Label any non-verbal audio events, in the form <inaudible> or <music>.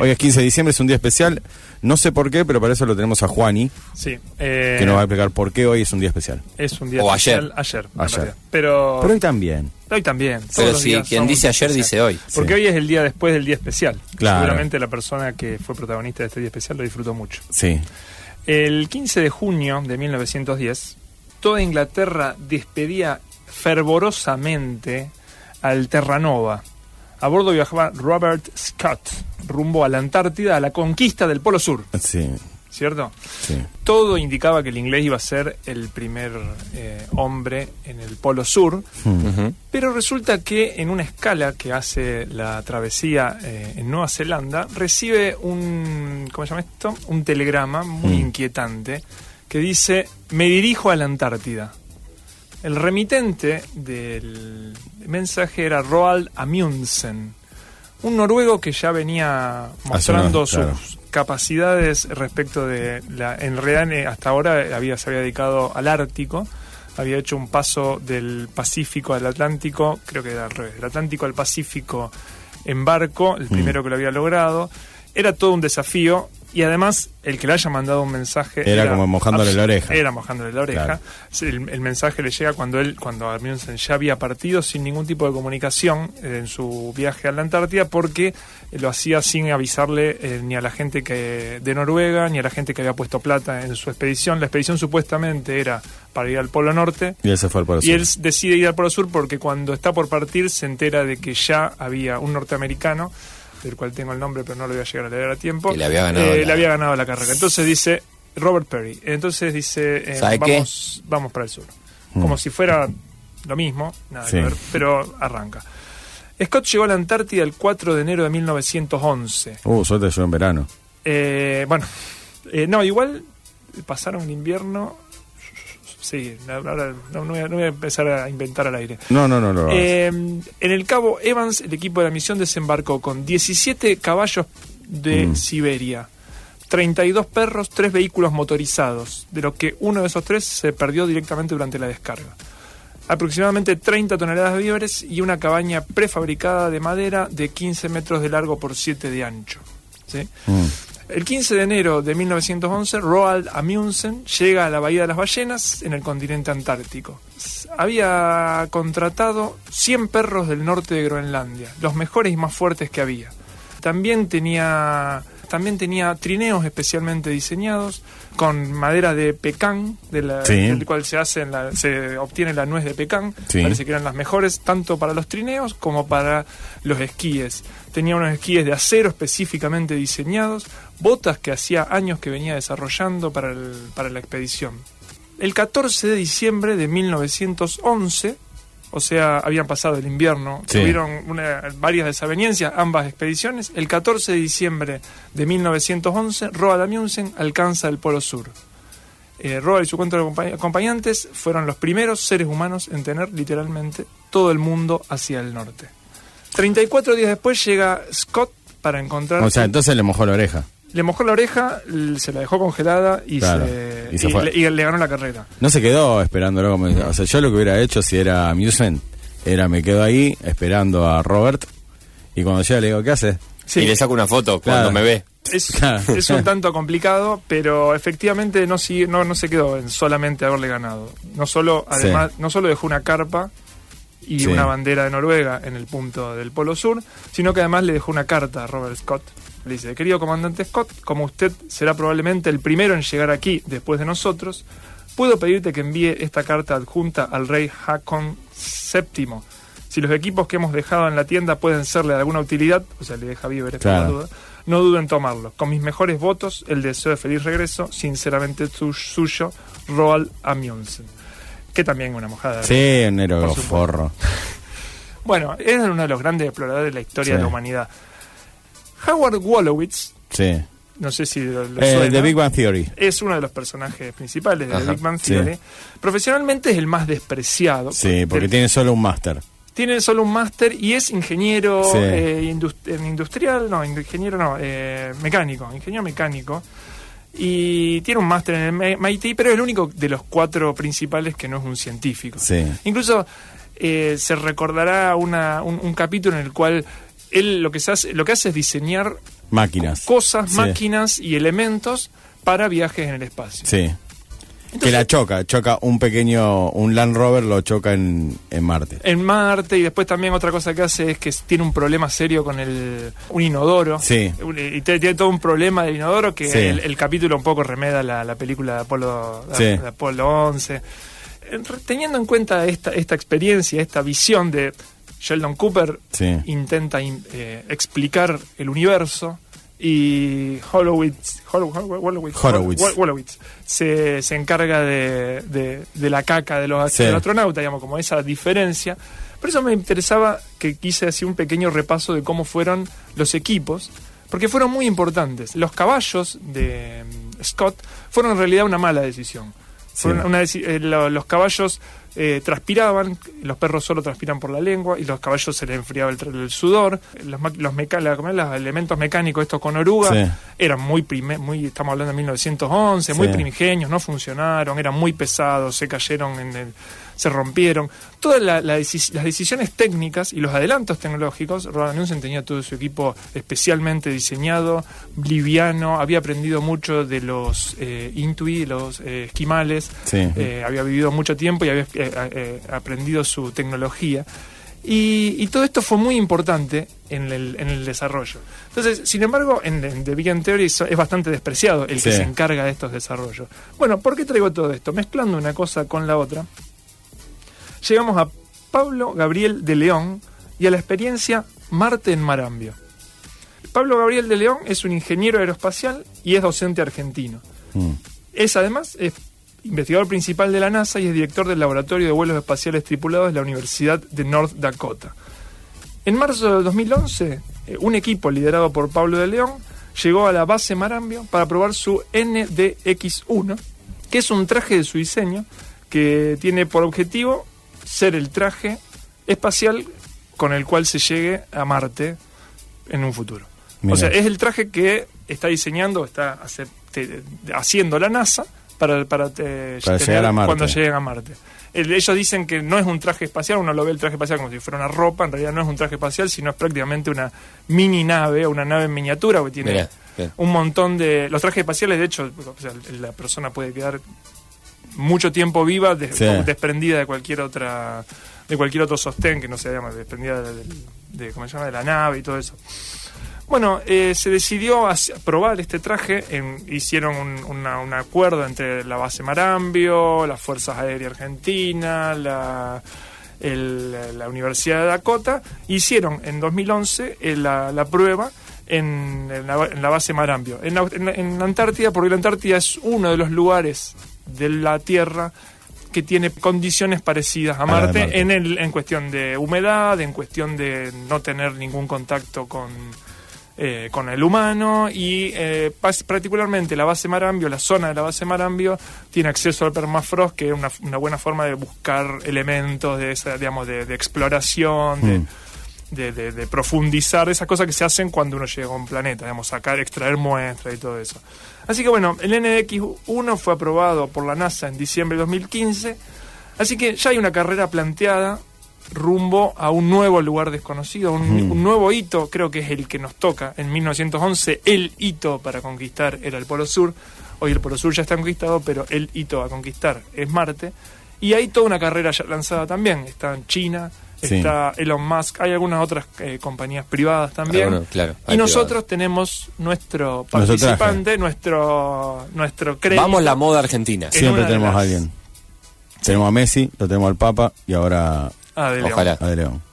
Hoy es 15 de diciembre, es un día especial. No sé por qué, pero para eso lo tenemos a Juani, Sí. eh, que nos va a explicar por qué hoy es un día especial. Es un día O especial. Ayer. Ayer. realidad. Pero, Pero hoy también. hoy también. todos Pero los si días quien dice ayer especial. dice hoy. Porque Sí. hoy es el día después del día especial. Claro. Seguramente la persona que fue protagonista de este día especial lo disfrutó mucho. Sí. El 15 de junio de 1910, toda Inglaterra despedía fervorosamente al Terranova. A bordo viajaba Robert Scott, rumbo a la Antártida, a la conquista del Polo Sur, Sí. ¿cierto? Sí. Todo indicaba que el inglés iba a ser el primer eh, hombre en el Polo Sur, Ujú. pero resulta que en una escala que hace la travesía eh, en Nueva Zelanda, recibe un, ¿cómo se llama esto? Un telegrama muy Mm. inquietante que dice, me dirijo a la Antártida. El remitente del mensaje era Roald Amundsen, un noruego que ya venía mostrando claro. sus capacidades respecto de la en realidad eh, hasta ahora había se había dedicado al Ártico había hecho un paso del Pacífico al Atlántico creo que era al revés del Atlántico al Pacífico en barco Mm. el primero que lo había logrado era todo un desafío y además el que le haya mandado un mensaje Era como mojándole la oreja. era mojándole la oreja Claro. el, el mensaje le llega cuando él cuando Amundsen ya había partido sin ningún tipo de comunicación eh, en su viaje a la Antártida porque lo hacía sin avisarle eh, ni a la gente que de Noruega ni a la gente que había puesto plata en su expedición la expedición supuestamente era para ir al Polo Norte Y él se fue al Polo y Sur. él s- decide ir al Polo Sur porque cuando está por partir se entera de que ya había un norteamericano, del cual tengo el nombre pero no lo voy a llegar a leer a tiempo, le había ganado eh, la- le había ganado la carrera. Entonces dice Robert Perry. Entonces dice, eh, vamos, vamos para el sur. Mm. Como si fuera lo mismo, nada que ver, pero arranca. Scott llegó a la Antártida el 4 de enero de 1911. Uh, suerte yo en verano. Eh, bueno, eh, no, igual pasaron el invierno. Sí, ahora no, no voy a, no voy a empezar a inventar al aire. No, no, no, no. Eh, en el cabo Evans, el equipo de la misión desembarcó con 17 caballos de Mm. Siberia, 32 perros, 3 vehículos motorizados, de los que uno de esos tres se perdió directamente durante la descarga. Aproximadamente 30 toneladas de víveres y una cabaña prefabricada de madera de 15 metros de largo por 7 de ancho. ¿sí? Mm. El 15 de enero de 1911, Roald Amundsen llega a la Bahía de las Ballenas en el continente antártico. Había contratado 100 perros del norte de Groenlandia, los mejores y más fuertes que había. También tenía, también tenía trineos especialmente diseñados con madera de pecan, de la- Sí. del cual se, hace la- se obtiene la nuez de pecan. Sí. Parece que eran las mejores tanto para los trineos como para los esquíes. Tenía unos esquíes de acero específicamente diseñados, botas que hacía años que venía desarrollando para, el- para la expedición. El 14 de diciembre de 1911, o sea, habían pasado el invierno, Sí. tuvieron una- varias desavenencias, ambas expediciones. El 14 de diciembre de 1911, Roald Amundsen alcanza el Polo Sur. Eh, Roald y su cuento de acompa- acompañantes fueron los primeros seres humanos en tener literalmente todo el mundo hacia el norte. 34 días después llega Scott para encontrar... O sea, entonces le mojó la oreja. Le mojó la oreja, se la dejó congelada y, Claro, se, y se y fue. le, y le ganó la carrera. No se quedó esperándolo como... O sea, yo lo que hubiera hecho si era Amusement era me quedo ahí esperando a Robert y cuando llega le digo, ¿qué hace? Sí. Y le saco una foto Claro. cuando me ve. Es, <laughs> Claro. es un tanto complicado, pero efectivamente no, sigue- no, no se quedó en solamente haberle ganado. No solo, además, no solo dejó una carpa y Sí. una bandera de Noruega en el punto del Polo Sur, sino que además le dejó una carta a Robert Scott. Le dice, querido comandante Scott, como usted será probablemente el primero en llegar aquí después de nosotros, puedo pedirte que envíe esta carta adjunta al rey Hakon VII. Si los equipos que hemos dejado en la tienda pueden serle de alguna utilidad, o sea, le deja víveres Claro. la duda, no duden en tomarlos. Con mis mejores votos, el deseo de feliz regreso, sinceramente su- suyo, Roald Amundsen. Que también una mojada. de Sí, un forro. Bueno, es uno de los grandes exploradores de la historia Sí. de la humanidad. Howard Wolowitz, Sí. no sé si lo, lo Eh, suena, The Big Bang Theory. es uno de los personajes principales de The Big Bang sí. Theory. Profesionalmente es el más despreciado. Sí, porque Del- tiene solo un máster. tiene solo un máster y es ingeniero Sí. eh, en industrial, no, ingeniero no, eh, mecánico, ingeniero mecánico. Y tiene un máster en el MIT, pero es el único de los cuatro principales que no es un científico. Sí. Incluso eh, se recordará una- un, un capítulo en el cual él lo que, se hace, lo que hace es diseñar Máquinas. cosas, Sí. máquinas y elementos para viajes en el espacio. Sí. que la choca, choca un pequeño, un Land Rover lo choca en, en Marte. En Marte y después también otra cosa que hace es que tiene un problema serio con el un inodoro. Sí. Un- Y tiene todo un problema del inodoro que Sí. el, el capítulo un poco remeda la, la película de Apolo, Sí. de Apolo 11. Eh, re- Teniendo en cuenta esta, esta experiencia, esta visión de Sheldon Cooper Sí. intenta in- eh, explicar el universo y Horowitz, Horowitz. Wolowitz se, se encarga de, de- de la caca de los, Sí. del astronauta, digamos, como esa diferencia. Por eso me interesaba que quise hacer un pequeño repaso de cómo fueron los equipos, porque fueron muy importantes. Los caballos de mm, Scott fueron en realidad una mala decisión. Sí. una deci- eh, lo- los caballos eh, transpiraban, los perros solo transpiran por la lengua y los caballos se les enfriaba el, sudor. Los, los, meca- los elementos mecánicos, estos con oruga, Sí. eran muy, muy, estamos hablando de 1911, muy primigenios, no funcionaron, eran muy pesados, se cayeron, en el, se rompieron. Todas la- la deci- las decisiones técnicas y los adelantos tecnológicos, Roland Amundsen tenía todo su equipo especialmente diseñado, liviano, había aprendido mucho de los eh, Intui, los eh, esquimales, Sí. eh, había vivido mucho tiempo y había eh, aprendido su tecnología. Y, y todo esto fue muy importante en el, en el desarrollo. Entonces, sin embargo, en, en The Big Bang Theory es bastante despreciado el que Sí. se encarga de estos desarrollos. Bueno, ¿por qué traigo todo esto? Mezclando una cosa con la otra, llegamos a Pablo Gabriel de León y a la experiencia Marte en Marambio. Pablo Gabriel de León es un ingeniero aeroespacial y es docente argentino. Mm. Es además es investigador principal de la NASA y es director del Laboratorio de Vuelos Espaciales Tripulados de la Universidad de North Dakota. En marzo de 2011, eh, un equipo liderado por Pablo de León llegó a la base Marambio para probar su NDX-1, que es un traje de su diseño que tiene por objetivo ser el traje espacial con el cual se llegue a Marte en un futuro. O sea, es el traje que está diseñando, está hace- te- haciendo la NASA para, para, Para llegar a Marte. cuando lleguen a Marte. El- ellos dicen que no es un traje espacial, uno lo ve el traje espacial como si fuera una ropa, en realidad no es un traje espacial, sino es prácticamente una mini nave una nave en miniatura que tiene Mirá, un montón de... Los trajes espaciales, de hecho, o sea, la persona puede quedar mucho tiempo viva, de- Sí. desprendida de cualquier otra de cualquier otro sostén que no se llama desprendida de, de- de- ¿cómo se llama? de la nave y todo eso. Bueno, eh, se decidió probar este traje, en- hicieron un, una- un acuerdo entre la base Marambio, las Fuerzas Aéreas Argentinas, la, el- la Universidad de Dakota, hicieron en 2011 eh, la, la prueba en, en la, en la base Marambio, en, la- en la- en la Antártida, porque la Antártida es uno de los lugares de la Tierra que tiene condiciones parecidas a Marte, Marte. en, el, en cuestión de humedad, en cuestión de no tener ningún contacto con, eh, con el humano y eh, particularmente la base Marambio, la zona de la base Marambio, tiene acceso al permafrost, que es una, una buena forma de buscar elementos de, esa, digamos, de, de exploración, de, Mm. de, de- de profundizar, esas cosas que se hacen cuando uno llega a un planeta, digamos, sacar, extraer muestras y todo eso. Así que bueno, el NDX-1 fue aprobado por la NASA en diciembre de 2015, así que ya hay una carrera planteada rumbo a un nuevo lugar desconocido, un, Mm. un nuevo hito, creo que es el que nos toca. En 1911 el hito para conquistar era el Polo Sur, hoy el Polo Sur ya está conquistado, pero el hito a conquistar es Marte. Y hay toda una carrera ya lanzada también, está en China, Sí. está Elon Musk, hay algunas otras eh, compañías privadas también. Algunos, claro, y nosotros tenemos nuestro Nuestro participante, nuestro nuestro crédito. Vamos la moda argentina. En Siempre tenemos las- a alguien. Tenemos a Messi, lo tenemos al Papa y ahora Ah. Ojalá. a De León.